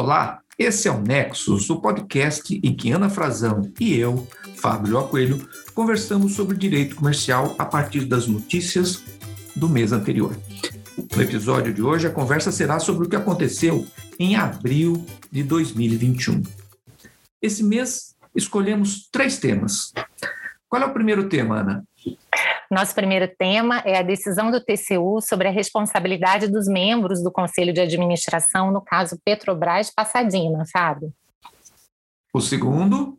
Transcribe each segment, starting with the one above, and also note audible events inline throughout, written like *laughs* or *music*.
Olá, esse é o Nexus, o podcast em que Ana Frazão e eu, Fábio Coelho, conversamos sobre direito comercial a partir das notícias do mês anterior. No episódio de hoje, a conversa será sobre o que aconteceu em abril de 2021. Esse mês, escolhemos três temas. Qual é o primeiro tema, Ana? Nosso primeiro tema é a decisão do TCU sobre a responsabilidade dos membros do Conselho de Administração no caso Petrobras Passadina, sabe? O segundo?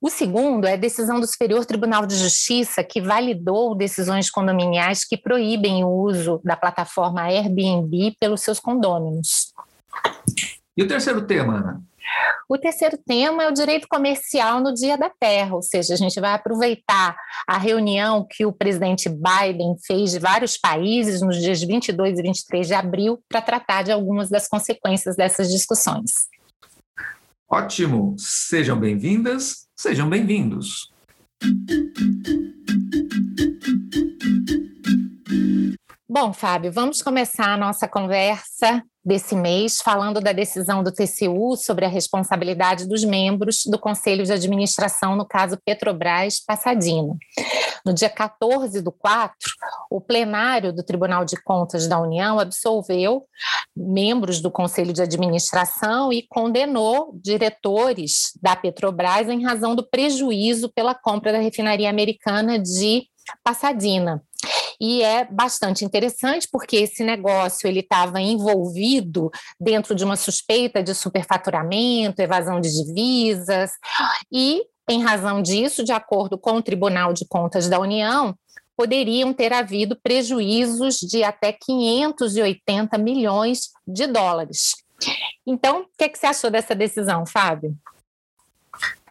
O segundo é a decisão do Superior Tribunal de Justiça que validou decisões condominiais que proíbem o uso da plataforma Airbnb pelos seus condôminos. E o terceiro tema, Ana? O terceiro tema é o direito comercial no Dia da Terra, ou seja, a gente vai aproveitar a reunião que o presidente Biden fez de vários países nos dias 22 e 23 de abril para tratar de algumas das consequências dessas discussões. Ótimo! Sejam bem-vindas, sejam bem-vindos. Bom, Fábio, vamos começar a nossa conversa desse mês, falando da decisão do TCU sobre a responsabilidade dos membros do Conselho de Administração, no caso Petrobras Passadina. No dia 14 do 4, o plenário do Tribunal de Contas da União absolveu membros do Conselho de Administração e condenou diretores da Petrobras em razão do prejuízo pela compra da refinaria americana de Passadina. E é bastante interessante porque esse negócio ele estava envolvido dentro de uma suspeita de superfaturamento, evasão de divisas e em razão disso, de acordo com o Tribunal de Contas da União, poderiam ter havido prejuízos de até 580 milhões de dólares. Então, o que, é que você achou dessa decisão, Fábio?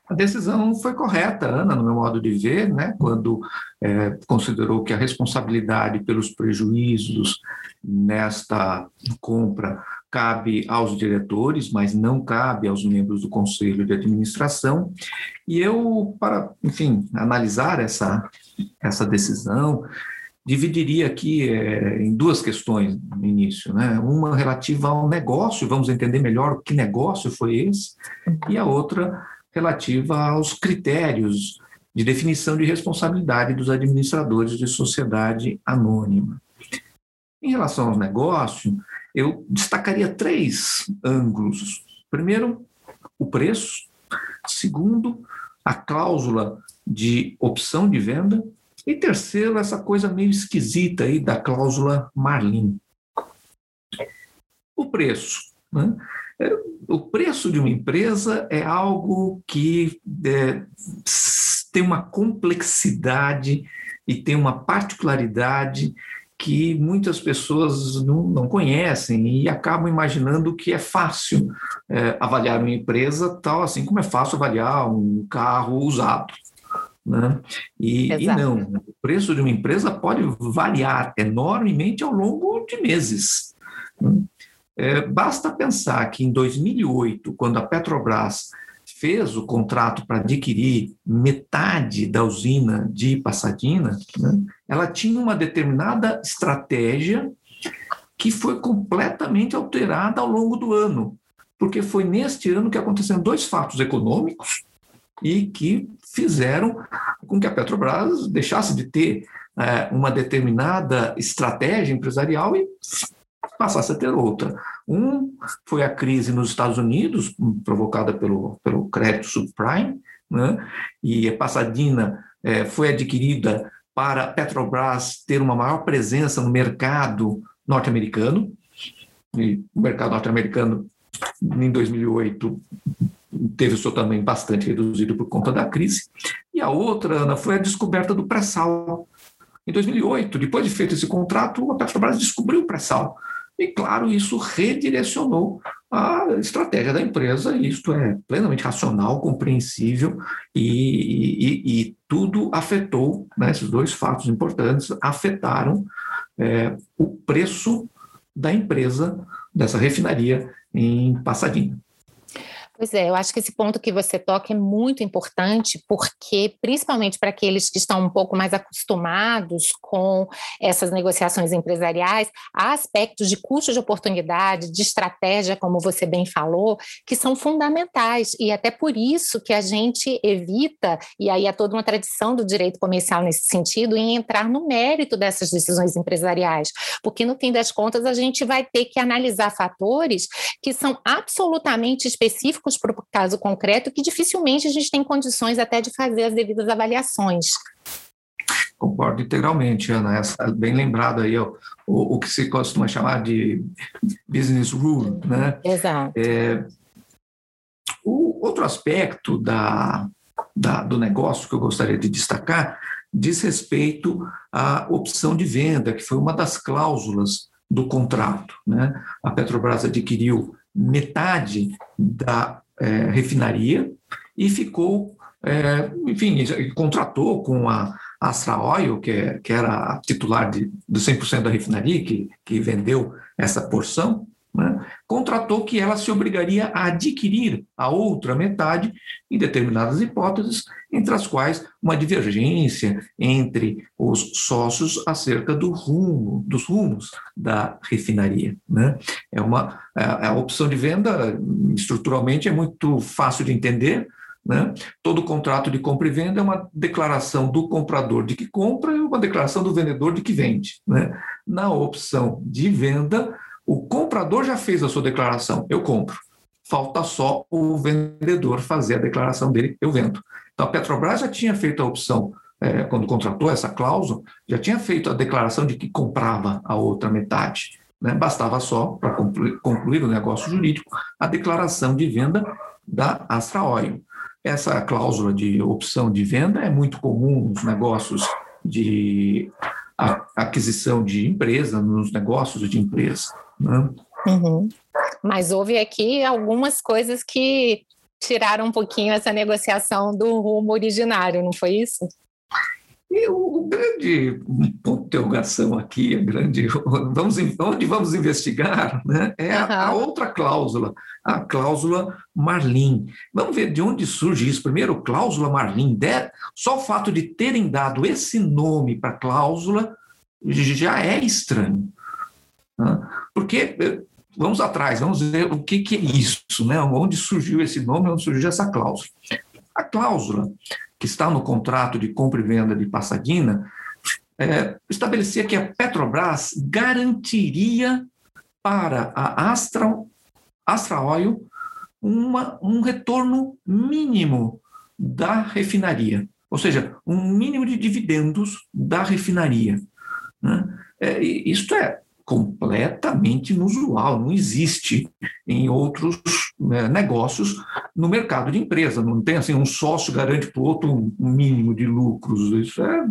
A decisão foi correta, Ana, no meu modo de ver, né, quando é, considerou que a responsabilidade pelos prejuízos nesta compra cabe aos diretores, mas não cabe aos membros do conselho de administração. E eu, para, enfim, analisar essa, essa decisão, dividiria aqui é, em duas questões no início, né? Uma relativa ao negócio, vamos entender melhor que negócio foi esse, e a outra relativa aos critérios de definição de responsabilidade dos administradores de sociedade anônima. Em relação aos negócios, eu destacaria três ângulos. Primeiro, o preço. Segundo, a cláusula de opção de venda. E terceiro, essa coisa meio esquisita aí da cláusula Marlin. O preço. Né? É, o preço de uma empresa é algo que é, tem uma complexidade e tem uma particularidade que muitas pessoas não, não conhecem e acabam imaginando que é fácil é, avaliar uma empresa tal assim como é fácil avaliar um carro usado. Né? E, e, não, o preço de uma empresa pode variar enormemente ao longo de meses. É, basta pensar que em 2008, quando a Petrobras fez o contrato para adquirir metade da usina de Passadina, né, ela tinha uma determinada estratégia que foi completamente alterada ao longo do ano, porque foi neste ano que aconteceram dois fatos econômicos e que fizeram com que a Petrobras deixasse de ter é, uma determinada estratégia empresarial e passasse a ter outra. Um foi a crise nos Estados Unidos, provocada pelo, pelo crédito subprime, né? e a Passadina é, foi adquirida para a Petrobras ter uma maior presença no mercado norte-americano, e o mercado norte-americano, em 2008, teve o seu tamanho bastante reduzido por conta da crise. E a outra, Ana, foi a descoberta do pré-sal. Em 2008, depois de feito esse contrato, a Petrobras descobriu o pré-sal. E, claro, isso redirecionou a estratégia da empresa, e isto é plenamente racional, compreensível, e, e, e tudo afetou, né, esses dois fatos importantes afetaram é, o preço da empresa, dessa refinaria em Passadinha. Pois é, eu acho que esse ponto que você toca é muito importante, porque, principalmente para aqueles que estão um pouco mais acostumados com essas negociações empresariais, há aspectos de custo de oportunidade, de estratégia, como você bem falou, que são fundamentais, e até por isso que a gente evita, e aí há toda uma tradição do direito comercial nesse sentido, em entrar no mérito dessas decisões empresariais, porque, no fim das contas, a gente vai ter que analisar fatores que são absolutamente específicos específicos para o caso concreto que dificilmente a gente tem condições até de fazer as devidas avaliações. Concordo integralmente, Ana. Essa, bem lembrado aí o, o, o, que se costuma chamar de business rule, né? Exato. É, o outro aspecto da, da, do negócio que eu gostaria de destacar diz respeito à opção de venda, que foi uma das cláusulas do contrato. Né? A Petrobras adquiriu metade da é, refinaria e ficou, é, enfim, contratou com a Astra Oil, que, é, que era a titular de, do 100% da refinaria, que, que vendeu essa porção, né, contratou que ela se obrigaria a adquirir a outra metade em determinadas hipóteses, entre as quais uma divergência entre os sócios acerca do rumo, dos rumos da refinaria. Né? É uma a, a opção de venda estruturalmente é muito fácil de entender. Né? Todo contrato de compra e venda é uma declaração do comprador de que compra e uma declaração do vendedor de que vende. Né? Na opção de venda, o comprador já fez a sua declaração, eu compro. Falta só o vendedor fazer a declaração dele, eu vendo. Então a Petrobras já tinha feito a opção, é, quando contratou essa cláusula, já tinha feito a declaração de que comprava a outra metade. Né? Bastava só, para concluir, concluir o negócio jurídico, a declaração de venda da Astra Oil. Essa cláusula de opção de venda é muito comum nos negócios de aquisição de empresa, nos negócios de empresa. Né? Uhum. Mas houve aqui algumas coisas que tiraram um pouquinho essa negociação do rumo originário, não foi isso? E o, grande ponto de interrogação aqui, a grande, *laughs* vamos, onde vamos investigar, né, é a, uhum. a, outra cláusula, a cláusula Marlin. Vamos ver de onde surge isso. Primeiro, cláusula Marlin. De, só o fato de terem dado esse nome para a cláusula já é estranho. Né? Porque, eh, vamos atrás, vamos ver o que, que é isso, né? onde surgiu esse nome, onde surgiu essa cláusula. A cláusula que está no contrato de compra e venda de Passadina é, estabelecia que a Petrobras garantiria para a Astra, Oil uma, um retorno mínimo da refinaria, ou seja, um mínimo de dividendos da refinaria. Né? É, isto é completamente inusual, não existe em outros né, negócios no mercado de empresa. Não tem assim um sócio garante para o outro um mínimo de lucros. Isso é,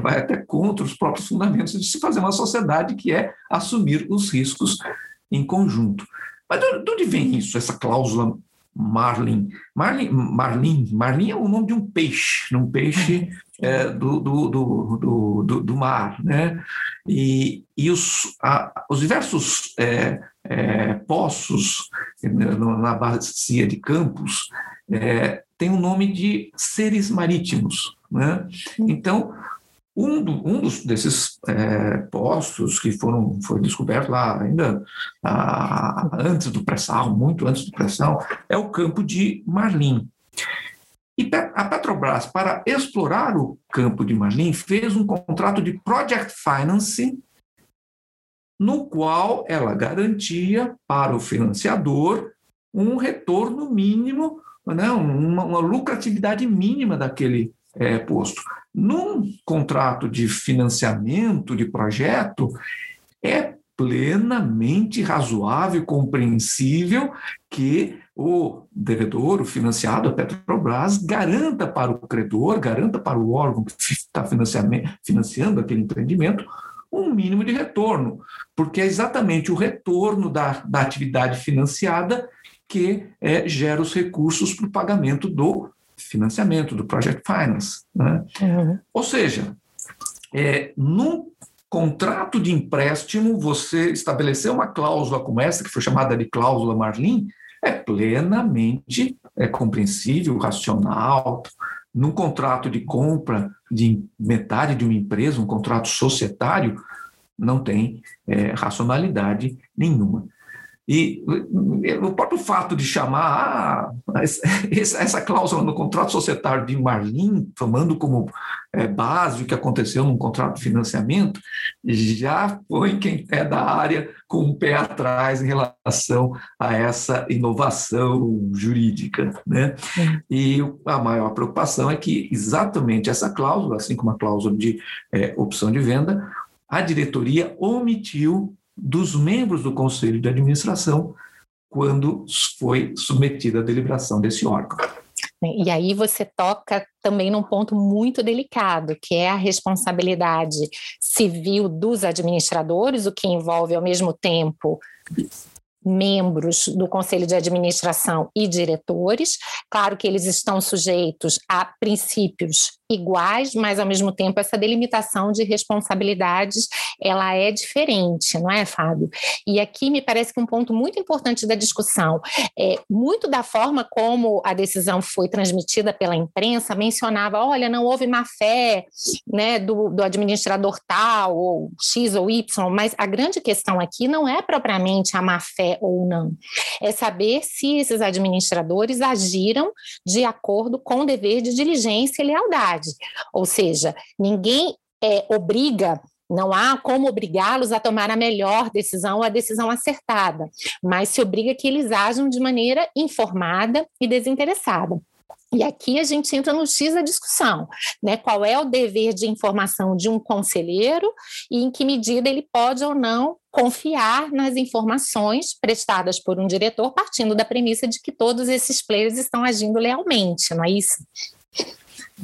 vai até contra os próprios fundamentos de se fazer uma sociedade que é assumir os riscos em conjunto. Mas de onde vem isso, essa cláusula Marlin. Marlin, Marlin, Marlin é o nome de um peixe, um peixe *laughs* é, do, do, do, do, do, mar, né? E, e os, a, os diversos é, é, poços na bacia de Campos é, têm o nome de seres marítimos, né? Então, um, do, um dos, desses é, postos que foram foi descoberto lá ainda a, antes do pré-sal, muito antes do pré-sal, é o campo de Marlim. E a Petrobras, para explorar o campo de Marlim, fez um contrato de project finance, no qual ela garantia para o financiador um retorno mínimo, né, uma, uma lucratividade mínima daquele é, posto. Num contrato de financiamento de projeto, é plenamente razoável compreensível que o devedor, o financiado, a Petrobras, garanta para o credor, garanta para o órgão que está financiando aquele empreendimento um mínimo de retorno, porque é exatamente o retorno da, da atividade financiada que é, gera os recursos para o pagamento do financiamento, do Project Finance. Né? Uhum. Ou seja, é, num contrato de empréstimo, você estabeleceu uma cláusula como essa, que foi chamada de cláusula Marlin, é plenamente é compreensível, racional. Num contrato de compra de metade de uma empresa, um contrato societário, não tem é, racionalidade nenhuma. E o próprio fato de chamar ah, essa cláusula no contrato societário de Marlin, tomando como é, base o que aconteceu num contrato de financiamento, já põe quem é da área com o um pé atrás em relação a essa inovação jurídica. Né? E a maior preocupação é que exatamente essa cláusula, assim como a cláusula de é, opção de venda, a diretoria omitiu dos membros do conselho de administração quando foi submetida à deliberação desse órgão. E aí você toca também num ponto muito delicado, que é a responsabilidade civil dos administradores, o que envolve ao mesmo tempo membros do conselho de administração e diretores. Claro que eles estão sujeitos a princípios iguais, mas ao mesmo tempo essa delimitação de responsabilidades ela é diferente, não é, Fábio? E aqui me parece que um ponto muito importante da discussão é muito da forma como a decisão foi transmitida pela imprensa mencionava, olha, não houve má fé, né, do, do administrador tal ou X ou Y, mas a grande questão aqui não é propriamente a má fé ou não, é saber se esses administradores agiram de acordo com o dever de diligência e lealdade Ou seja, ninguém é, obriga não há como obrigá-los a tomar a melhor decisão, a decisão acertada, mas se obriga que eles ajam de maneira informada e desinteressada. E aqui a gente entra no X da discussão, né? Qual é o dever de informação de um conselheiro e em que medida ele pode ou não confiar nas informações prestadas por um diretor, partindo da premissa de que todos esses players estão agindo lealmente, não é isso?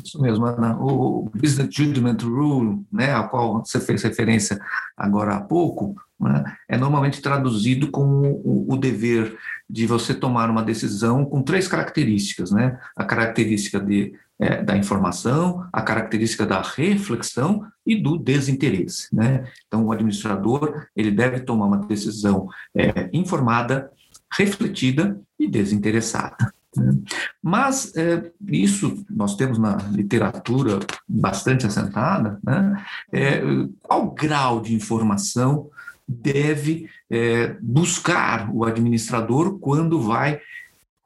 Isso mesmo, Ana. O Business Judgment Rule, né, ao qual você fez referência agora há pouco, né, é normalmente traduzido como o, o, dever de você tomar uma decisão com três características, né? A característica de, é, da informação, a característica da reflexão e do desinteresse, né? Então, o administrador ele deve tomar uma decisão é, informada, refletida e desinteressada. Né? Mas é, isso nós temos na literatura bastante assentada, né? É, qual grau de informação deve é, buscar o administrador quando vai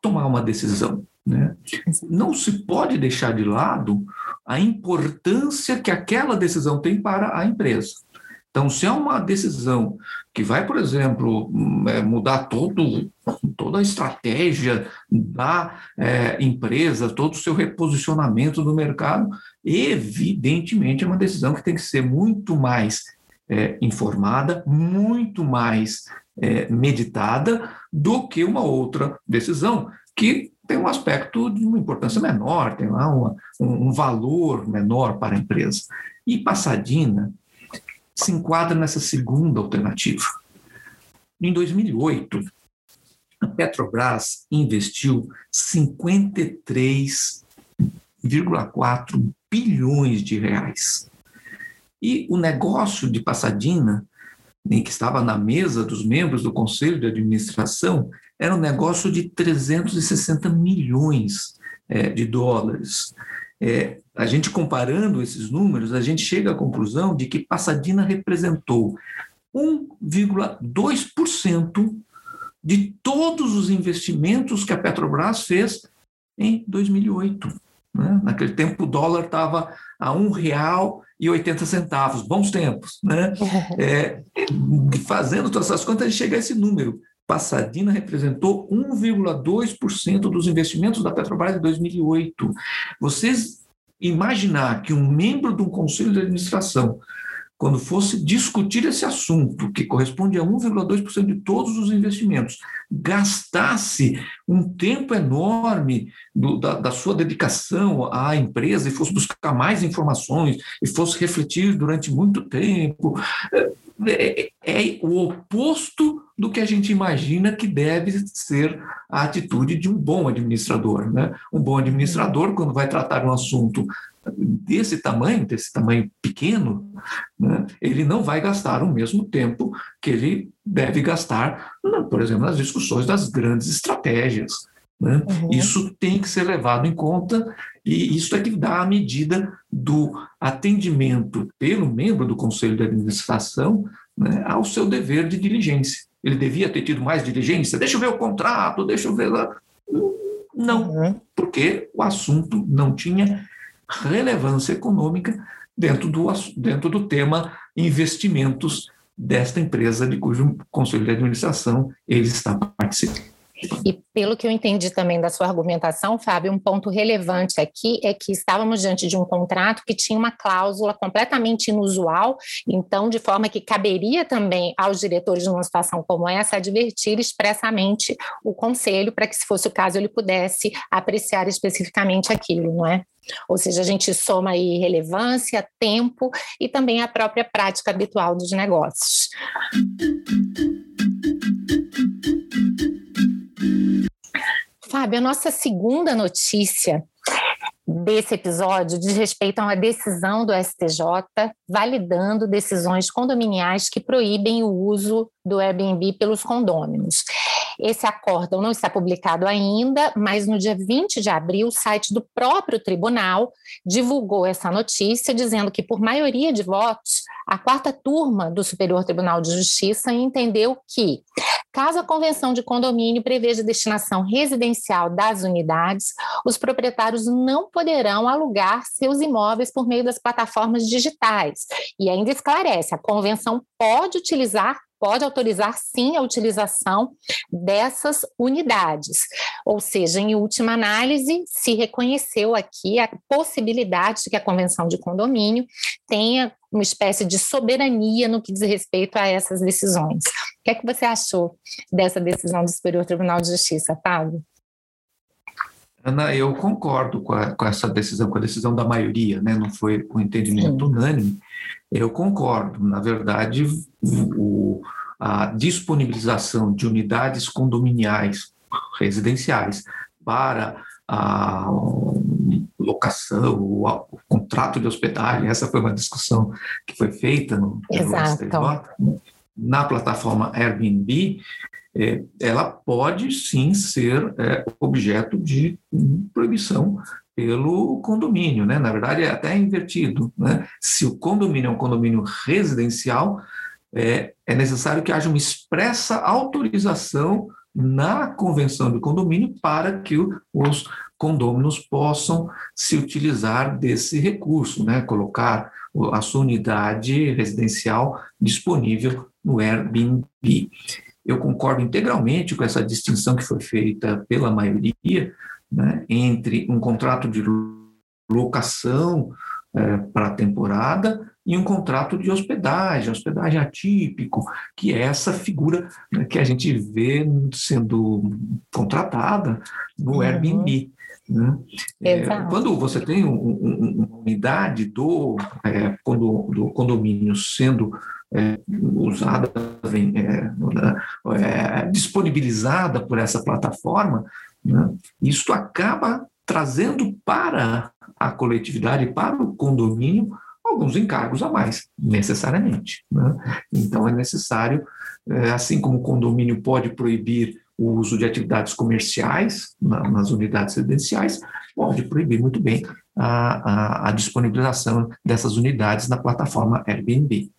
tomar uma decisão? Né? Não se pode deixar de lado a importância que aquela decisão tem para a empresa. Então, se é uma decisão que vai, por exemplo, hum, é, mudar todo, toda a estratégia da é, empresa, todo o seu reposicionamento no mercado, evidentemente é uma decisão que tem que ser muito mais é, informada, muito mais é, meditada do que uma outra decisão que tem um aspecto de uma importância menor, tem lá uma, um, um valor menor para a empresa. E Passadina se enquadra nessa segunda alternativa. Em 2008, a Petrobras investiu 53,4 bilhões de reais. E o negócio de Passadina, que estava na mesa dos membros do conselho de administração, era um negócio de 360 milhões é, de dólares. É, a gente comparando esses números, a gente chega à conclusão de que Passadina representou 1,2% de todos os investimentos que a Petrobras fez em 2008. Né? Naquele tempo o dólar estava a R$ 1,80, bons tempos. Né? *laughs* É, fazendo todas essas contas, a gente chega a esse número. Passadina representou 1,2% dos investimentos da Petrobras em 2008. Vocês imaginar que um membro de um conselho de administração, quando fosse discutir esse assunto, que corresponde a 1,2% de todos os investimentos, gastasse um tempo enorme do, da, da, sua dedicação à empresa e fosse buscar mais informações e fosse refletir durante muito tempo, é, é, é o oposto do que a gente imagina que deve ser a atitude de um bom administrador. Né? Um bom administrador, quando vai tratar um assunto desse tamanho, desse tamanho pequeno, né, ele não vai gastar o mesmo tempo que ele deve gastar, por exemplo, nas discussões das grandes estratégias. Né? Uhum. Isso tem que ser levado em conta e isso é que dá a medida do atendimento pelo membro do Conselho de Administração né, ao seu dever de diligência. Ele devia ter tido mais diligência? Deixa eu ver o contrato, deixa eu ver lá. Não, uhum. porque o assunto não tinha relevância econômica dentro do, dentro do tema investimentos desta empresa de cujo conselho de administração ele está participando. E pelo que eu entendi também da sua argumentação, Fábio, um ponto relevante aqui é que estávamos diante de um contrato que tinha uma cláusula completamente inusual, então, de forma que caberia também aos diretores numa situação como essa advertir expressamente o conselho para que, se fosse o caso, ele pudesse apreciar especificamente aquilo, não é? Ou seja, a gente soma aí relevância, tempo e também a própria prática habitual dos negócios. Fábio, a nossa segunda notícia desse episódio diz respeito a uma decisão do STJ validando decisões condominiais que proíbem o uso do Airbnb pelos condôminos. Esse acórdão não está publicado ainda, mas no dia 20 de abril, o site do próprio tribunal divulgou essa notícia, dizendo que, por maioria de votos, a quarta turma do Superior Tribunal de Justiça entendeu que, caso a convenção de condomínio preveja destinação residencial das unidades, os proprietários não poderão alugar seus imóveis por meio das plataformas digitais. E ainda esclarece: a convenção pode utilizar pode autorizar sim a utilização dessas unidades. Ou seja, em última análise, se reconheceu aqui a possibilidade de que a convenção de condomínio tenha uma espécie de soberania no que diz respeito a essas decisões. O que é que você achou dessa decisão do Superior Tribunal de Justiça, Fábio? Ana, eu concordo com, a, com, essa decisão, com a decisão da maioria, né? não foi um entendimento Sim. unânime. Eu concordo. Na verdade, o, a disponibilização de unidades condominiais residenciais para a locação, o, o, contrato de hospedagem, essa foi uma discussão que foi feita no, STJ, né? Na plataforma Airbnb, é, ela pode sim ser é, objeto de proibição pelo condomínio, né? Na verdade, é até invertido, né? Se o condomínio é um condomínio residencial, é, é necessário que haja uma expressa autorização na convenção do condomínio para que os condôminos possam se utilizar desse recurso, né? Colocar a sua unidade residencial disponível no Airbnb. Eu concordo integralmente com essa distinção que foi feita pela maioria né, entre um contrato de locação é, para a temporada e um contrato de hospedagem, hospedagem atípico, que é essa figura né, que a gente vê sendo contratada no uhum. Airbnb. Né? É, quando você tem um, um, uma unidade do, é, do condomínio sendo é, usada, é, é, disponibilizada por essa plataforma, né, isso acaba trazendo para a coletividade, para o condomínio, alguns encargos a mais, necessariamente. Né? Então, é necessário, é, assim como o condomínio pode proibir o uso de atividades comerciais nas unidades residenciais, pode proibir muito bem a, a, a disponibilização dessas unidades na plataforma Airbnb.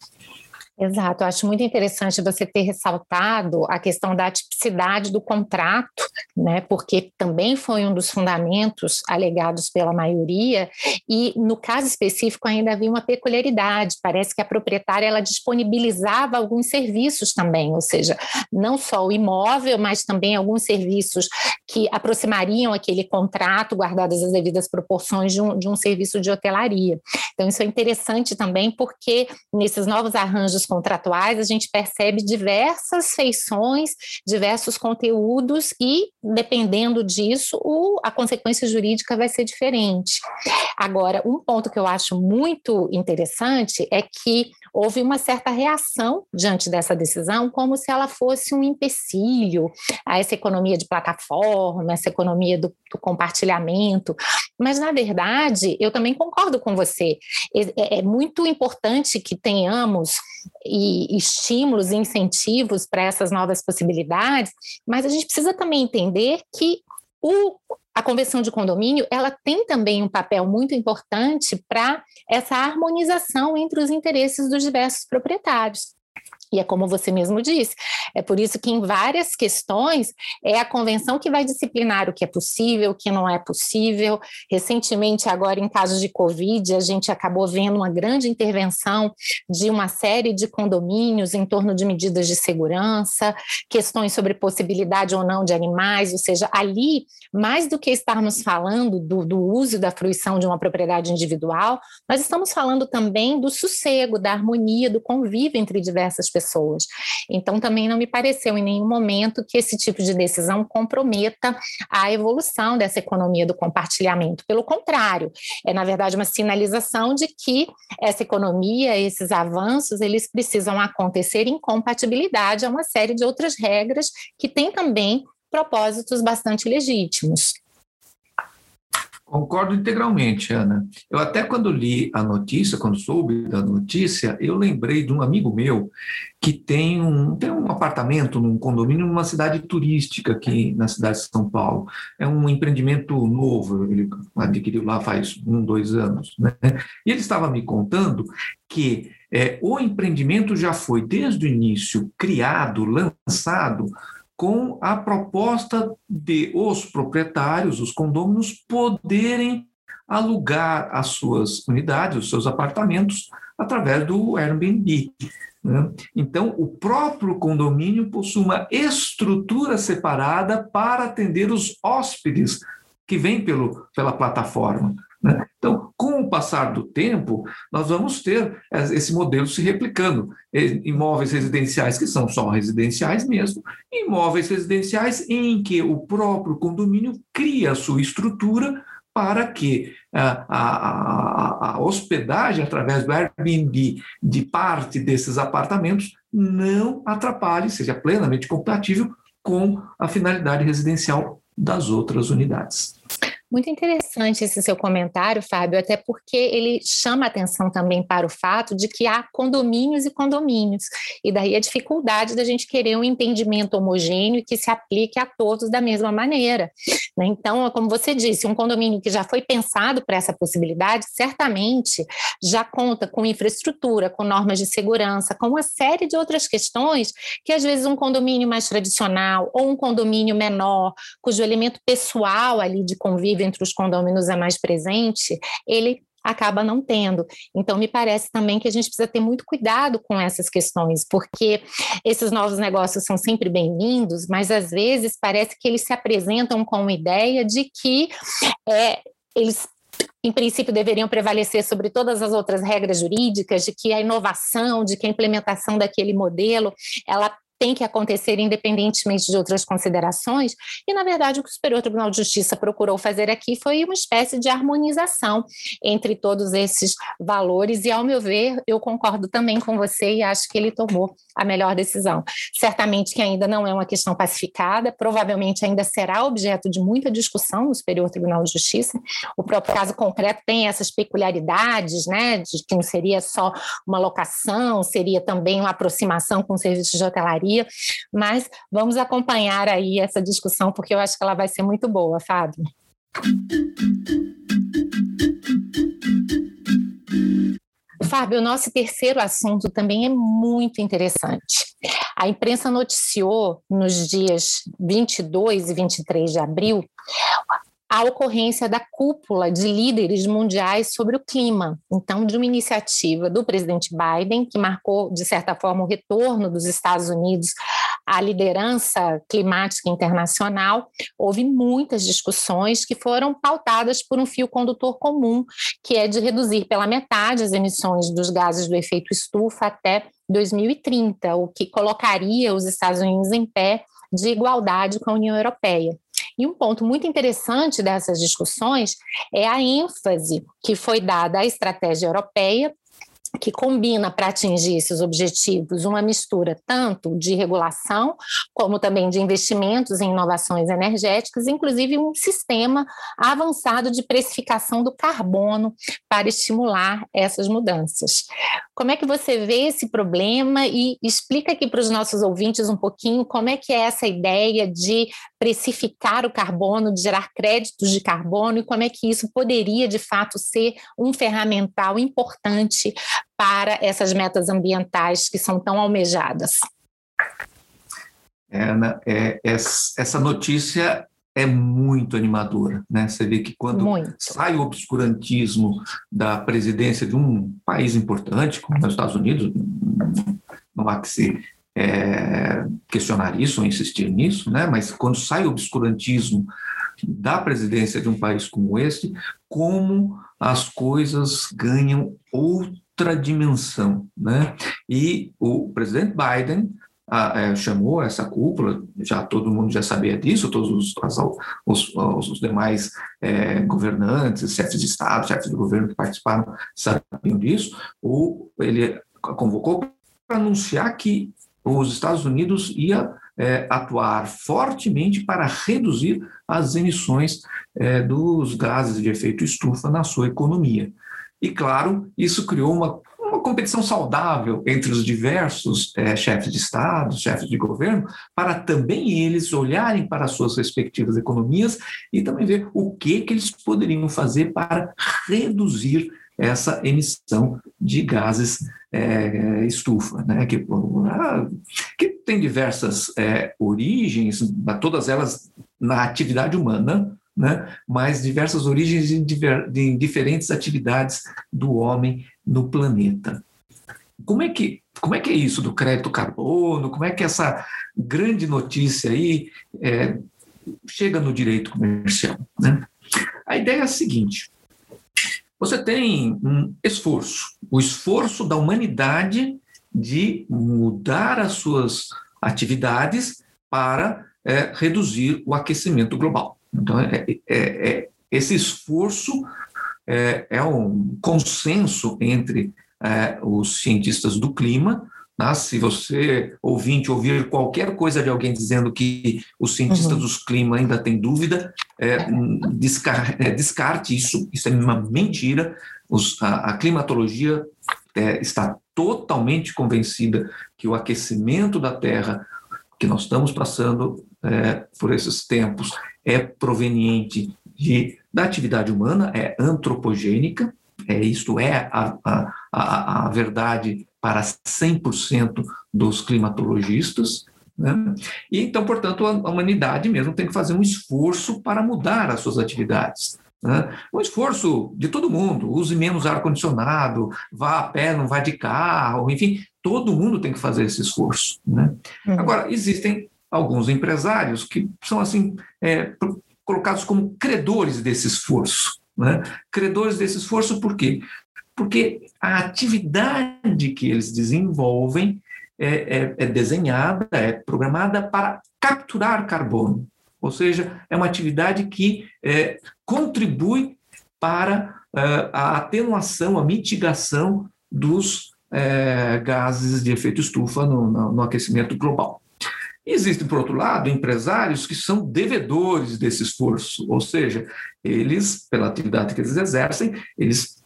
Exato, eu acho muito interessante você ter ressaltado a questão da tipicidade do contrato, né? Porque também foi um dos fundamentos alegados pela maioria, e no caso específico ainda havia uma peculiaridade. Parece que a proprietária ela disponibilizava alguns serviços também, ou seja, não só o imóvel, mas também alguns serviços que aproximariam aquele contrato, guardadas as devidas proporções de um, de um serviço de hotelaria. Então, isso é interessante também, porque nesses novos arranjos contratuais, a gente percebe diversas feições, diversos conteúdos e, dependendo disso, o, a consequência jurídica vai ser diferente. Agora, um ponto que eu acho muito interessante é que houve uma certa reação diante dessa decisão, como se ela fosse um empecilho a essa economia de plataforma, essa economia do, do compartilhamento. Mas, na verdade, eu também concordo com você. É, é muito importante que tenhamos e estímulos e incentivos para essas novas possibilidades, mas a gente precisa também entender que o, a convenção de condomínio ela tem também um papel muito importante para essa harmonização entre os interesses dos diversos proprietários. E é como você mesmo disse, é por isso que em várias questões é a convenção que vai disciplinar o que é possível, o que não é possível. Recentemente, agora em casos de Covid, a gente acabou vendo uma grande intervenção de uma série de condomínios em torno de medidas de segurança, questões sobre possibilidade ou não de animais, ou seja, ali, mais do que estarmos falando do, do uso e da fruição de uma propriedade individual, nós estamos falando também do sossego, da harmonia, do convívio entre diversas pessoas. Então, também não me pareceu em nenhum momento que esse tipo de decisão comprometa a evolução dessa economia do compartilhamento. Pelo contrário, é, na verdade, uma sinalização de que essa economia, esses avanços, eles precisam acontecer em compatibilidade a uma série de outras regras que têm também propósitos bastante legítimos. Concordo integralmente, Ana. Eu até quando li a notícia, quando soube da notícia, eu lembrei de um amigo meu que tem um, tem um apartamento num condomínio numa cidade turística aqui na cidade de São Paulo. É um empreendimento novo, ele adquiriu lá faz um, dois anos. Né? E ele estava me contando que é, o empreendimento já foi, desde o início, criado, lançado com a proposta de os proprietários, os condôminos, poderem alugar as suas unidades, os seus apartamentos, através do Airbnb. Né? Então, o próprio condomínio possui uma estrutura separada para atender os hóspedes que vêm pelo, pela plataforma. Né? Então, com o passar do tempo, nós vamos ter esse modelo se replicando. Imóveis residenciais que são só residenciais mesmo, imóveis residenciais em que o próprio condomínio cria a sua estrutura para que a, a, a, hospedagem através do Airbnb de parte desses apartamentos não atrapalhe, seja plenamente compatível com a finalidade residencial das outras unidades. Muito interessante esse seu comentário, Fábio, até porque ele chama atenção também para o fato de que há condomínios e condomínios, e daí a dificuldade da gente querer um entendimento homogêneo que se aplique a todos da mesma maneira. Né? Então, como você disse, um condomínio que já foi pensado para essa possibilidade, certamente já conta com infraestrutura, com normas de segurança, com uma série de outras questões que às vezes um condomínio mais tradicional ou um condomínio menor, cujo elemento pessoal ali de convívio entre os condôminos é mais presente, ele acaba não tendo. Então, me parece também que a gente precisa ter muito cuidado com essas questões, porque esses novos negócios são sempre bem-vindos, mas às vezes parece que eles se apresentam com uma ideia de que é, eles em princípio, deveriam prevalecer sobre todas as outras regras jurídicas, de que a inovação, de que a implementação daquele modelo, ela tem que acontecer independentemente de outras considerações, e na verdade o que o Superior Tribunal de Justiça procurou fazer aqui foi uma espécie de harmonização entre todos esses valores, e ao meu ver, eu concordo também com você e acho que ele tomou a melhor decisão. Certamente que ainda não é uma questão pacificada, provavelmente ainda será objeto de muita discussão no Superior Tribunal de Justiça. O próprio caso concreto tem essas peculiaridades, né, de que não seria só uma locação, seria também uma aproximação com serviços de hotelaria mas vamos acompanhar aí essa discussão, porque eu acho que ela vai ser muito boa, Fábio. Fábio, o nosso terceiro assunto também é muito interessante. A imprensa noticiou nos dias 22 e 23 de abril a ocorrência da cúpula de líderes mundiais sobre o clima. Então, de uma iniciativa do presidente Biden, que marcou, de certa forma, o retorno dos Estados Unidos à liderança climática internacional, houve muitas discussões que foram pautadas por um fio condutor comum, que é de reduzir pela metade as emissões dos gases do efeito estufa até 2030, o que colocaria os Estados Unidos em pé de igualdade com a União Europeia. E um ponto muito interessante dessas discussões é a ênfase que foi dada à estratégia europeia que combina para atingir esses objetivos uma mistura tanto de regulação como também de investimentos em inovações energéticas, inclusive um sistema avançado de precificação do carbono para estimular essas mudanças. Como é que você vê esse problema e explica aqui para os nossos ouvintes um pouquinho como é que é essa ideia de precificar o carbono, de gerar créditos de carbono e como é que isso poderia de fato ser um ferramental importante para essas metas ambientais que são tão almejadas? Ana, é, essa notícia é muito animadora, né? Você vê que quando muito. sai o obscurantismo da presidência de um país importante, como os Estados Unidos, não há que se é, questionar isso ou insistir nisso, né? Mas quando sai o obscurantismo da presidência de um país como este, como as coisas ganham outra dimensão. Né? E o presidente Biden a, é, chamou essa cúpula, já todo mundo já sabia disso, todos os, as, os, os, demais é, governantes, chefes de Estado, chefes de governo que participaram sabiam disso, ou ele convocou para anunciar que os Estados Unidos ia é, atuar fortemente para reduzir as emissões é, dos gases de efeito estufa na sua economia. E, claro, isso criou uma, uma competição saudável entre os diversos é, chefes de Estado, chefes de governo, para também eles olharem para as suas respectivas economias e também ver o que, que eles poderiam fazer para reduzir essa emissão de gases é, estufa, né? que, ah, que tem diversas é, origens, todas elas na atividade humana, né, mas diversas origens de, de diferentes atividades do homem no planeta. Como é que como é que é isso do crédito carbono? Como é que essa grande notícia aí é, chega no direito comercial? Né? A ideia é a seguinte: você tem um esforço, o esforço da humanidade de mudar as suas atividades para é, reduzir o aquecimento global. Então, é, é, é esse esforço é, é, um consenso entre é, os cientistas do clima. Né? Se você, ouvinte, ouvir qualquer coisa de alguém dizendo que os cientistas uhum. do clima ainda têm dúvida, é, é, descarte isso, isso é uma mentira. Os, a, a, climatologia está totalmente convencida que o aquecimento da Terra que nós estamos passando é, por esses tempos é proveniente de, da atividade humana, é antropogênica, é, isto é a, a, a, a verdade para 100% dos climatologistas. Né? E então, portanto, a, a humanidade mesmo tem que fazer um esforço para mudar as suas atividades. Né? Um esforço de todo mundo, use menos ar-condicionado, vá a pé, não vá de carro, enfim, todo mundo tem que fazer esse esforço. Né? Uhum. Agora, existem alguns empresários que são assim é, colocados como credores desse esforço. Né? Credores desse esforço por quê? Porque a atividade que eles desenvolvem é, é, é desenhada, é programada para capturar carbono. Ou seja, é uma atividade que é, contribui para é, a atenuação, a mitigação dos é, gases de efeito estufa no, no, no aquecimento global. Existem, por outro lado, empresários que são devedores desse esforço, ou seja, eles, pela atividade que eles exercem, eles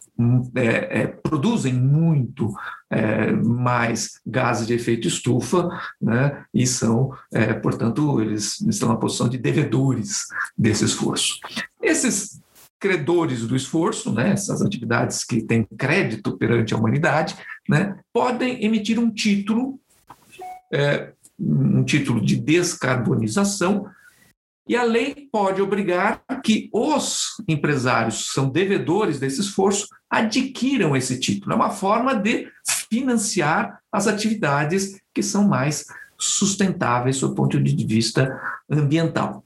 é, é, produzem muito é, mais gases de efeito estufa, né, e são, é, portanto, eles estão na posição de devedores desse esforço. Esses credores do esforço, né, essas atividades que têm crédito perante a humanidade, né, podem emitir um título é, um título de descarbonização, e a lei pode obrigar que os empresários que são devedores desse esforço adquiram esse título. É uma forma de financiar as atividades que são mais sustentáveis do ponto de vista ambiental.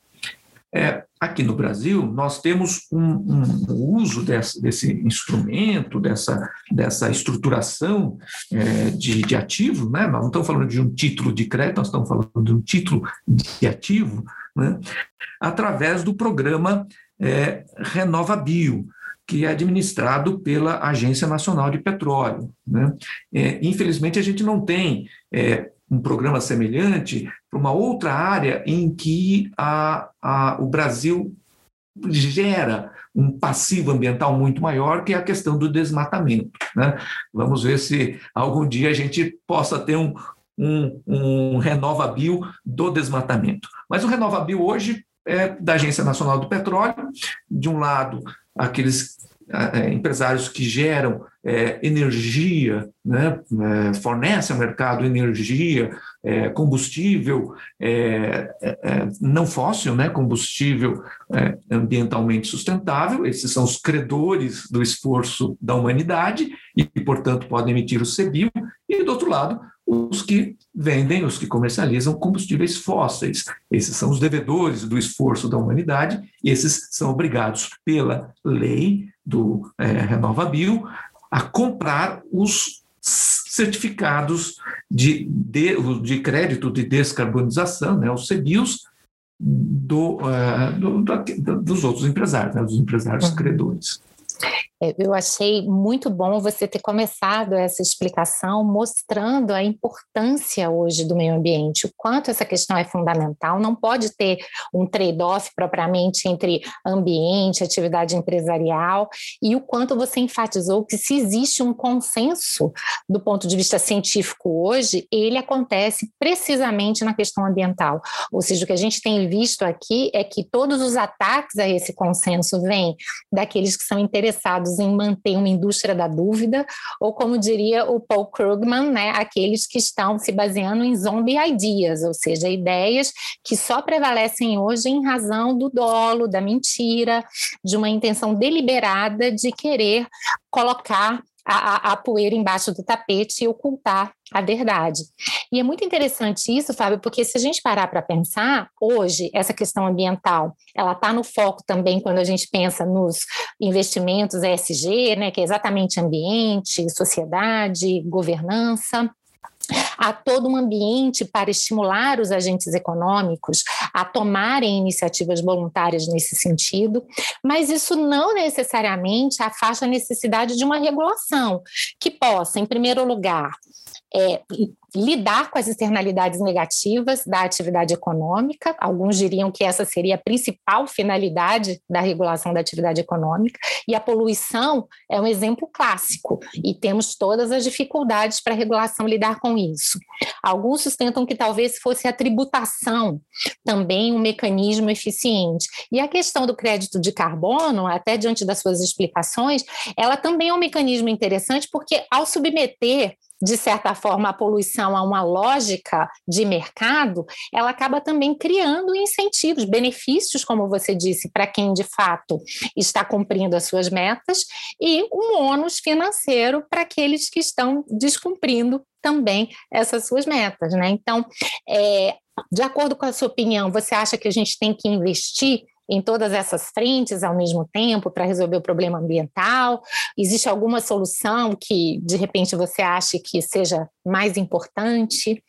é, aqui no Brasil, nós temos um, um, uso desse, desse, instrumento, dessa, dessa estruturação é, de, de ativo, né? nós não estamos falando de um título de crédito, nós estamos falando de um título de ativo, né? através do programa é, Renova Bio, que é administrado pela Agência Nacional de Petróleo. Né? É, infelizmente, a gente não tem é, um programa semelhante para uma outra área em que a, a, o Brasil gera um passivo ambiental muito maior, que é a questão do desmatamento. Né? Vamos ver se algum dia a gente possa ter um, um, um RenovaBio do desmatamento. Mas o RenovaBio hoje é da Agência Nacional do Petróleo, de um lado, aqueles é, empresários que geram é, energia, né, é, fornecem ao mercado energia, combustível não fóssil, né, combustível ambientalmente sustentável, esses são os credores do esforço da humanidade e, portanto, podem emitir o CBIO, e, do outro lado, os que vendem, os que comercializam combustíveis fósseis. Esses são os devedores do esforço da humanidade, e esses são obrigados pela lei do é, RenovaBio a comprar os certificados de, de, de crédito de descarbonização, né, os CBIOS, do, uh, do, do, dos outros empresários, né, dos empresários uhum. credores. É, eu achei muito bom você ter começado essa explicação mostrando a importância hoje do meio ambiente, o quanto essa questão é fundamental. Não pode ter um trade-off propriamente entre ambiente, atividade empresarial, e o quanto você enfatizou que se existe um consenso do ponto de vista científico hoje, ele acontece precisamente na questão ambiental. Ou seja, o que a gente tem visto aqui é que todos os ataques a esse consenso vêm daqueles que são interessados interessados em manter uma indústria da dúvida, ou como diria o Paul Krugman, né, aqueles que estão se baseando em zombie ideas, ou seja, ideias que só prevalecem hoje em razão do dolo, da mentira, de uma intenção deliberada de querer colocar a, a, poeira embaixo do tapete e ocultar a verdade. E é muito interessante isso, Fábio, porque se a gente parar para pensar, hoje, essa questão ambiental, ela está no foco também quando a gente pensa nos investimentos ESG, né, que é exatamente ambiente, sociedade, governança há todo um ambiente para estimular os agentes econômicos a tomarem iniciativas voluntárias nesse sentido, mas isso não necessariamente afasta a necessidade de uma regulação que possa, em primeiro lugar, é, lidar com as externalidades negativas da atividade econômica. Alguns diriam que essa seria a principal finalidade da regulação da atividade econômica, e a poluição é um exemplo clássico, e temos todas as dificuldades para a regulação lidar com isso. Alguns sustentam que talvez fosse a tributação também um mecanismo eficiente. E a questão do crédito de carbono, até diante das suas explicações, ela também é um mecanismo interessante, porque ao submeter de certa forma, a poluição a uma lógica de mercado, ela acaba também criando incentivos, benefícios, como você disse, para quem de fato está cumprindo as suas metas, e um ônus financeiro para aqueles que estão descumprindo também essas suas metas. Né? Então, é, de acordo com a sua opinião, você acha que a gente tem que investir em todas essas frentes ao mesmo tempo para resolver o problema ambiental? Existe alguma solução que, de repente, você acha que seja mais importante?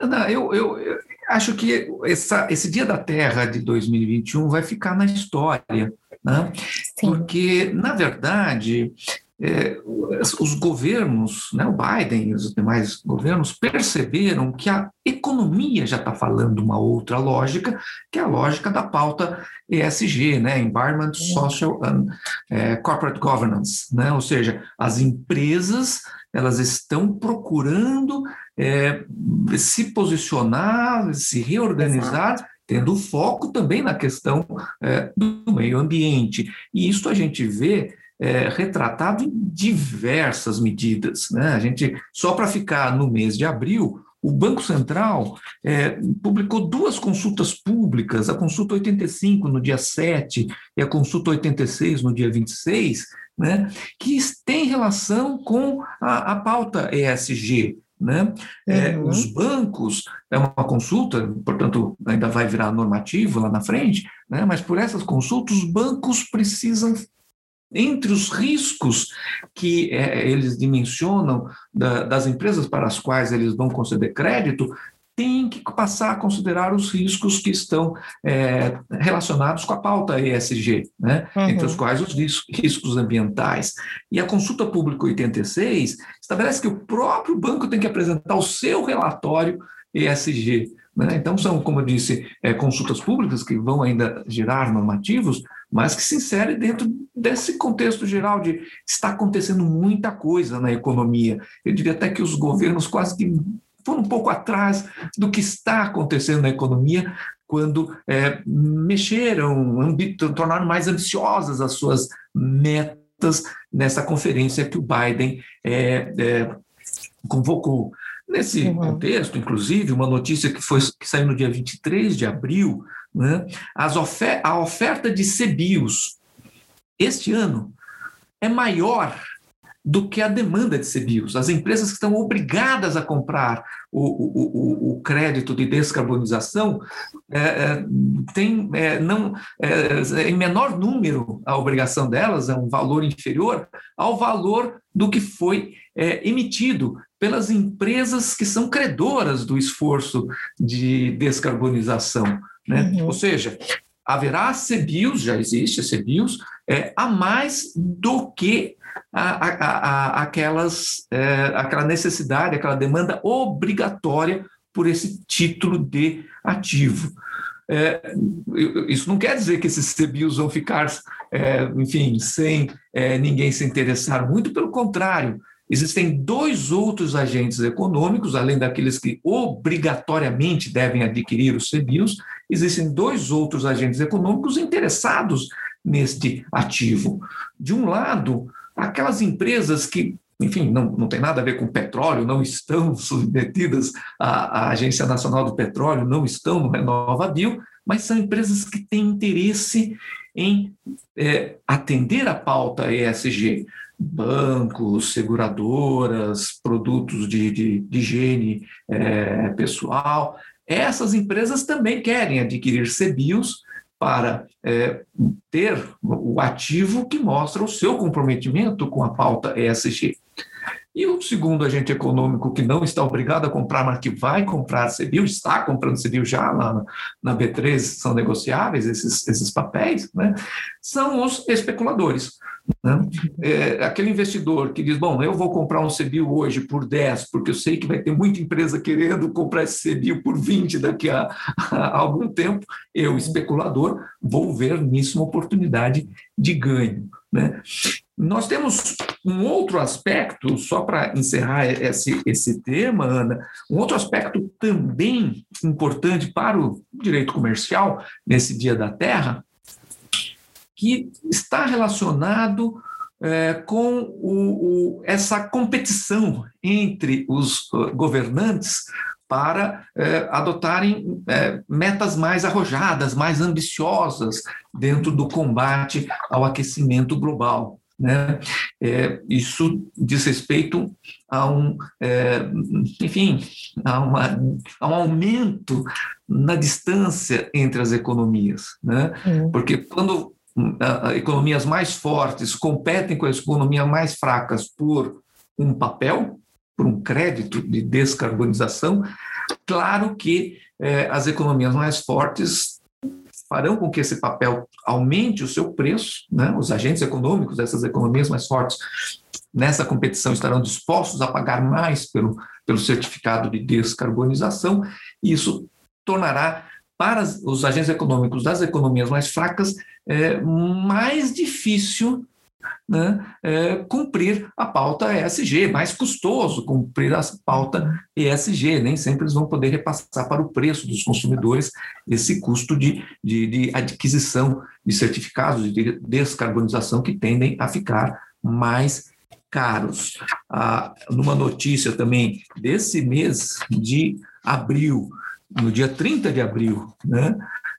Não, eu, eu, eu acho que essa, esse Dia da Terra de 2021 vai ficar na história, né? porque, na verdade, é, os governos, né, o Biden e os demais governos, perceberam que a economia já está falando uma outra lógica, que é a lógica da pauta ESG, né, Environment, Social and é, Corporate Governance, né, ou seja, as empresas elas estão procurando é, se posicionar, se reorganizar, Exato. tendo foco também na questão é, do meio ambiente. E isso a gente vê é, retratado em diversas medidas. Né? A gente, só para ficar no mês de abril, o Banco Central é, publicou duas consultas públicas, a consulta 85 no dia 7 e a consulta 86 no dia 26, né, que tem relação com a, a pauta ESG. Né? É, uhum. os bancos, é uma consulta, portanto, ainda vai virar normativo lá na frente, né? mas por essas consultas, os bancos precisam entre os riscos que é, eles dimensionam da, das empresas para as quais eles vão conceder crédito, tem que passar a considerar os riscos que estão é, relacionados com a pauta ESG, né? Uhum. entre os quais os riscos ambientais. E a consulta pública 86 estabelece que o próprio banco tem que apresentar o seu relatório ESG. Né? Então, são, como eu disse, é, consultas públicas que vão ainda gerar normativos, mas que se insere dentro desse contexto geral de está acontecendo muita coisa na economia. Eu diria até que os governos quase que foram um pouco atrás do que está acontecendo na economia quando é, mexeram, tornaram mais ambiciosas as suas metas nessa conferência que o Biden é, é, convocou. Nesse uhum. contexto, inclusive, uma notícia que, foi, que saiu no dia 23 de abril, né, as ofer a oferta de CBIOS este ano é maior do que a demanda de CBIOS. As empresas que estão obrigadas a comprar o, o, o, o crédito de descarbonização é, é, tem, é, não, é, em menor número a obrigação delas, é um valor inferior ao valor do que foi é, emitido pelas empresas que são credoras do esforço de descarbonização. Né? Uhum. Ou seja, haverá CBIOS, já existe CBIOS, é, a mais do que a, a, a, aquelas, é, aquela necessidade, aquela demanda obrigatória por esse título de ativo. É, isso não quer dizer que esses CBIOS vão ficar, é, enfim, sem é, ninguém se interessar, muito pelo contrário. Existem dois outros agentes econômicos, além daqueles que obrigatoriamente devem adquirir os CBIOS, existem dois outros agentes econômicos interessados neste ativo. De um lado, aquelas empresas que, enfim, não, não tem nada a ver com petróleo, não estão *laughs* submetidas à, à Agência Nacional do Petróleo, não estão no RenovaBio, mas são empresas que têm interesse em é, atender a pauta ESG, bancos, seguradoras, produtos de, de, de higiene é, pessoal. Essas empresas também querem adquirir CBIOS para é, ter o ativo que mostra o seu comprometimento com a pauta ESG. E o segundo agente econômico que não está obrigado a comprar, mas que vai comprar CBIL, está comprando CBIL já na, na B3, são negociáveis esses, esses papéis, né? são os especuladores. Né? É, aquele investidor que diz, bom, eu vou comprar um CBIL hoje por 10, porque eu sei que vai ter muita empresa querendo comprar esse CBIL por 20 daqui a, a algum tempo, eu, especulador, vou ver nisso uma oportunidade de ganho. Né? Nós temos um outro aspecto, só para encerrar esse, esse tema, Ana, um outro aspecto também importante para o direito comercial nesse Dia da Terra, que está relacionado é, com o, o, essa competição entre os uh, governantes para é, adotarem é, metas mais arrojadas, mais ambiciosas dentro do combate ao aquecimento global. Né? É, isso diz respeito a um, é, enfim, a, uma, a, um aumento na distância entre as economias, né? Uhum. Porque quando economias mais fortes competem com as economias mais fracas por um papel, por um crédito de descarbonização, claro que é, as economias mais fortes farão com que esse papel aumente o seu preço, né? os agentes econômicos dessas economias mais fortes nessa competição estarão dispostos a pagar mais pelo, pelo certificado de descarbonização, e isso tornará para os agentes econômicos das economias mais fracas é mais difícil né, é, cumprir a pauta ESG, mais custoso cumprir a pauta ESG, nem sempre eles vão poder repassar para o preço dos consumidores esse custo de, de, de adquisição de certificados de descarbonização que tendem a ficar mais caros. Ah, numa notícia também desse mês de abril, no dia 30 de abril, né,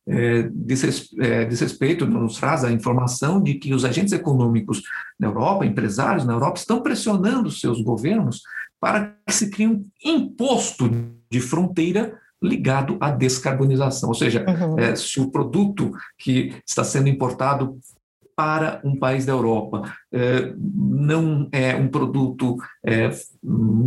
é, diz, é, diz respeito, nos traz a informação de que os agentes econômicos na Europa, empresários na Europa, estão pressionando seus governos para que se crie um imposto de fronteira ligado à descarbonização. Ou seja, uhum. é, se o produto que está sendo importado para um país da Europa. É, não é um produto é,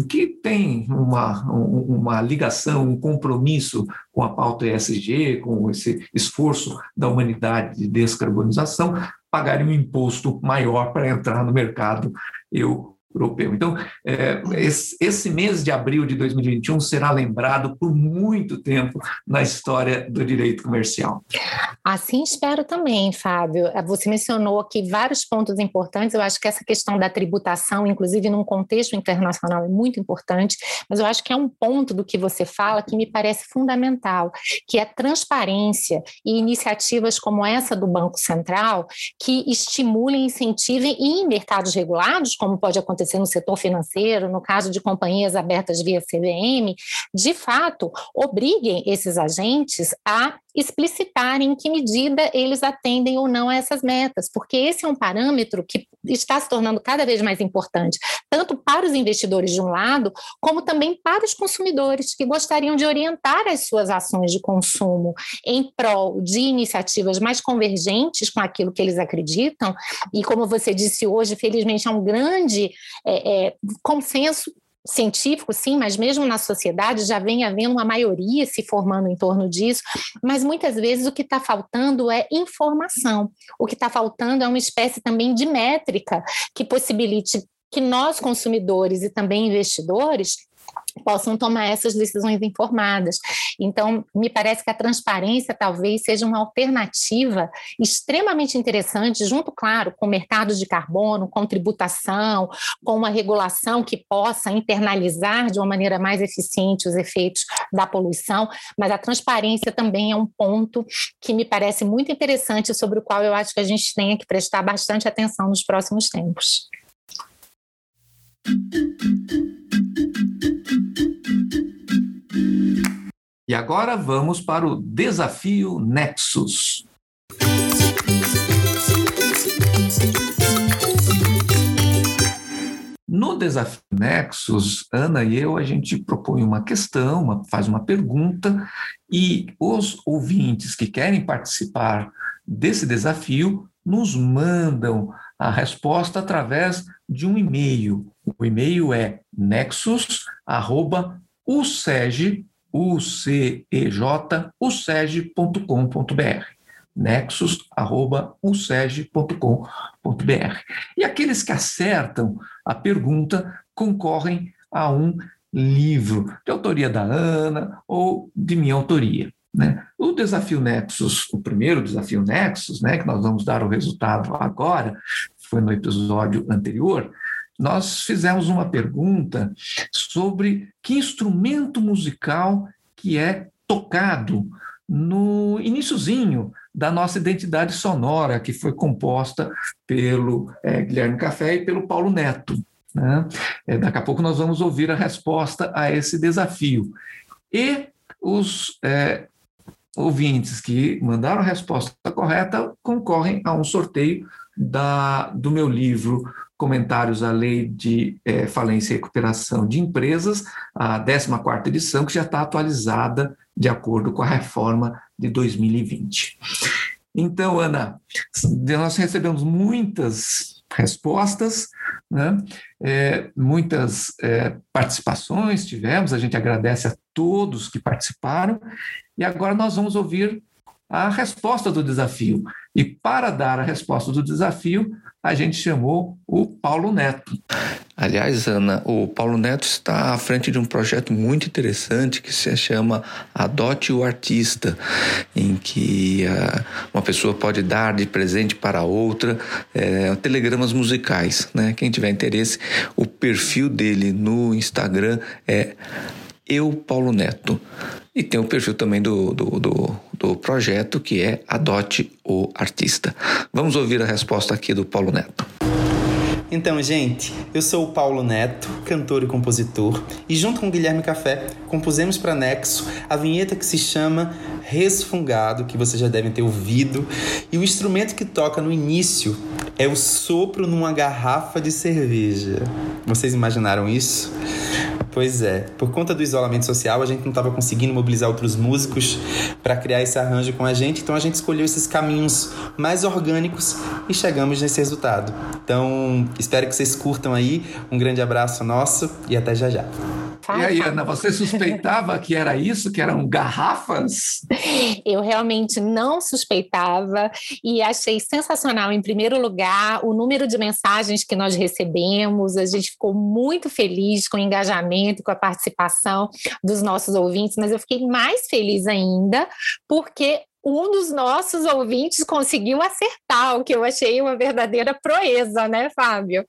que tem uma, uma ligação, um compromisso com a pauta ESG, com esse esforço da humanidade de descarbonização, pagar um imposto maior para entrar no mercado. Eu europeu. Então, é, esse, esse, mês de abril de 2021 será lembrado por muito tempo na história do direito comercial. Assim espero também, Fábio. É, você mencionou aqui vários pontos importantes. Eu acho que essa questão da tributação, inclusive num contexto internacional, é muito importante, mas eu acho que é um ponto do que você fala que me parece fundamental, que é transparência e iniciativas como essa do Banco Central que estimulem, incentivem e em mercados regulados, como pode acontecer acontecer no setor financeiro, no caso de companhias abertas via CVM, de fato, obriguem esses agentes a explicitarem em que medida eles atendem ou não a essas metas, porque esse é um parâmetro que está se tornando cada vez mais importante, tanto para os investidores de um lado, como também para os consumidores que gostariam de orientar as suas ações de consumo em prol de iniciativas mais convergentes com aquilo que eles acreditam. E como você disse hoje, felizmente há um grande é, é, consenso científico, sim, mas mesmo na sociedade já vem havendo uma maioria se formando em torno disso, mas muitas vezes o que está faltando é informação, o que está faltando é uma espécie também de métrica que possibilite que nós, consumidores e também investidores, possam tomar essas decisões informadas. Então, me parece que a transparência talvez seja uma alternativa extremamente interessante, junto, claro, com mercados de carbono, com tributação, com uma regulação que possa internalizar de uma maneira mais eficiente os efeitos da poluição, mas a transparência também é um ponto que me parece muito interessante, sobre o qual eu acho que a gente tem que prestar bastante atenção nos próximos tempos. E agora vamos para o desafio Nexus. No desafio Nexus, Ana e eu, a gente propõe uma questão, uma, faz uma pergunta, e os ouvintes que querem participar desse desafio nos mandam a resposta através de um e-mail. O e-mail é ucej.uceg.com.br nexus@uceg.com.br. E aqueles que acertam a pergunta concorrem a um livro de autoria da Ana ou de minha autoria. Né? O desafio Nexus, o primeiro desafio Nexus, né, que nós vamos dar o resultado agora, foi no episódio anterior, nós fizemos uma pergunta sobre que instrumento musical que é tocado no iníciozinho da nossa identidade sonora, que foi composta pelo é, Guilherme Café e pelo Paulo Neto. Né? É, daqui a pouco nós vamos ouvir a resposta a esse desafio. E os é, ouvintes que mandaram a resposta correta concorrem a um sorteio da, do meu livro Comentários à Lei de é, Falência e Recuperação de Empresas, a 14ª edição, que já está atualizada de acordo com a reforma de 2020. Então, Ana, nós recebemos muitas respostas, né? É, muitas é, participações tivemos, a gente agradece a todos que participaram, e agora nós vamos ouvir a resposta do desafio. E para dar a resposta do desafio, a gente chamou o Paulo Neto. Aliás, Ana, o Paulo Neto está à frente de um projeto muito interessante que se chama Adote o Artista, em que uh, uma pessoa pode dar de presente para outra uh, telegramas musicais. Né? Quem tiver interesse, o perfil dele no Instagram é Eu Paulo Neto. E tem o perfil também do, do, do, do, projeto que é Adote o Artista. Vamos ouvir a resposta aqui do Paulo Neto. Então, gente, eu sou o Paulo Neto, cantor e compositor, e junto com o Guilherme Café compusemos para Nexo a vinheta que se chama Resfungado, que vocês já devem ter ouvido, e o instrumento que toca no início é o sopro numa garrafa de cerveja. Vocês imaginaram isso? Pois é. Por conta do isolamento social, a gente não estava conseguindo mobilizar outros músicos para criar esse arranjo com a gente, então a gente escolheu esses caminhos mais orgânicos e chegamos nesse resultado. Então, espero que vocês curtam aí. Um grande abraço nosso e até já já. E aí, Ana, você suspeitava que era isso, que eram garrafas? *laughs* Eu realmente não suspeitava e achei sensacional, em primeiro lugar, o número de mensagens que nós recebemos. A gente ficou muito feliz com o engajamento, com a participação dos nossos ouvintes, mas eu fiquei mais feliz ainda porque um dos nossos ouvintes conseguiu acertar, o que eu achei uma verdadeira proeza, né, Fábio?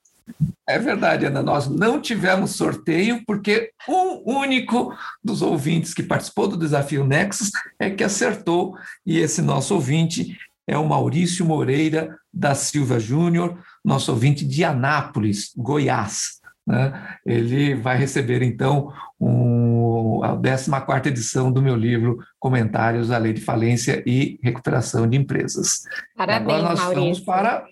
É verdade, Ana. Nós não tivemos sorteio porque um único dos ouvintes que participou do desafio Nexus é que acertou, e esse nosso ouvinte é o Maurício Moreira da Silva Júnior, nosso ouvinte de Anápolis, Goiás. Né? Ele vai receber, então, um, a 14 edição do meu livro Comentários à Lei de Falência e Recuperação de Empresas. Parabéns, Agora nós Maurício. vamos para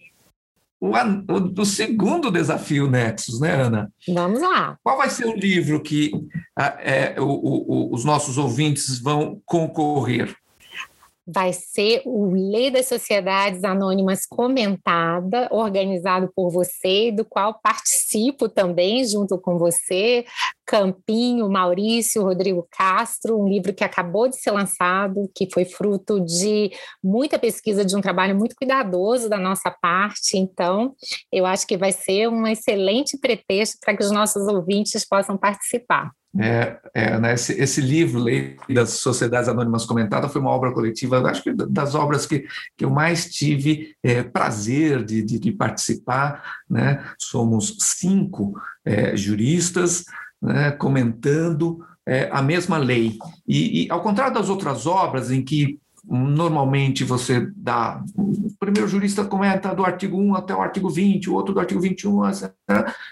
o, o, o, segundo desafio Nexus, né, Ana? Vamos lá. Qual vai ser o livro que é, o, o, os nossos ouvintes vão concorrer? Vai ser o Lei das Sociedades Anônimas comentada, organizado por você, do qual participo também junto com você, Campinho, Maurício, Rodrigo Castro, um livro que acabou de ser lançado, que foi fruto de muita pesquisa, de um trabalho muito cuidadoso da nossa parte. Então, eu acho que vai ser um excelente pretexto para que os nossos ouvintes possam participar. É, é, né, esse, esse, livro, Lei das Sociedades Anônimas Comentada, foi uma obra coletiva, acho que das obras que, que eu mais tive é, prazer de, de, de, participar. Né? Somos cinco é, juristas né, comentando é, a mesma lei. E, e, ao contrário das outras obras, em que normalmente você dá. O primeiro jurista comenta do artigo 1 até o artigo 20, o outro do artigo 21,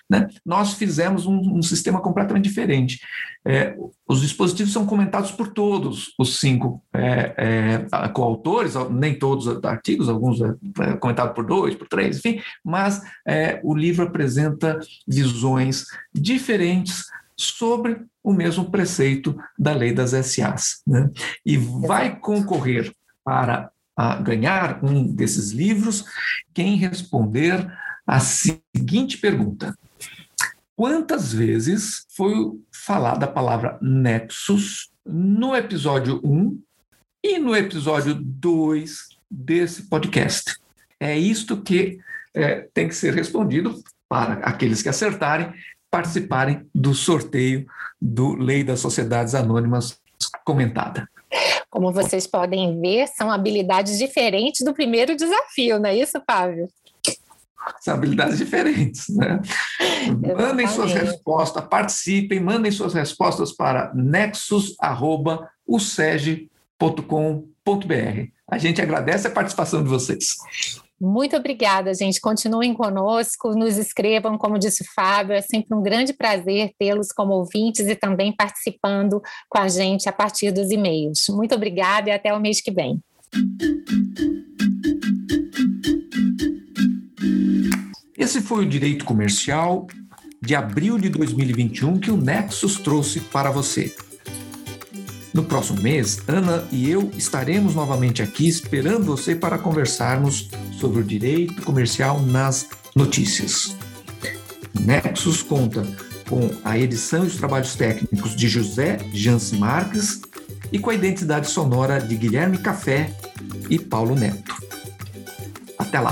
né? nós fizemos um, um sistema completamente diferente. É, os dispositivos são comentados por todos os cinco é, é, coautores, nem todos os artigos, alguns é, é comentados por dois, por três, enfim, mas é, o livro apresenta visões diferentes sobre o mesmo preceito da lei das SAs. Né? E vai concorrer para ganhar um desses livros quem responder a seguinte pergunta: Quantas vezes foi falada a palavra nexus no episódio 1 e no episódio 2 desse podcast? É isto que é, tem que ser respondido para aqueles que acertarem participarem do sorteio do Lei das Sociedades Anônimas comentada. Como vocês podem ver, são habilidades diferentes do primeiro desafio, não é isso, Fábio? São habilidades diferentes, né? *laughs* mandem suas respostas, participem, mandem suas respostas para nexus.useg.com.br. A gente agradece a participação de vocês. Muito obrigada, gente. Continuem conosco, nos escrevam, como disse o Fábio, é sempre um grande prazer tê-los como ouvintes e também participando com a gente a partir dos e-mails. Muito obrigada e até o mês que vem. Esse foi o Direito Comercial de abril de 2021 que o Nexus trouxe para você. No próximo mês, Ana e eu estaremos novamente aqui esperando você para conversarmos sobre o direito comercial nas notícias. Nexus conta com a edição e os trabalhos técnicos de José Jance Marques e com a identidade sonora de Guilherme Café e Paulo Neto. Até lá!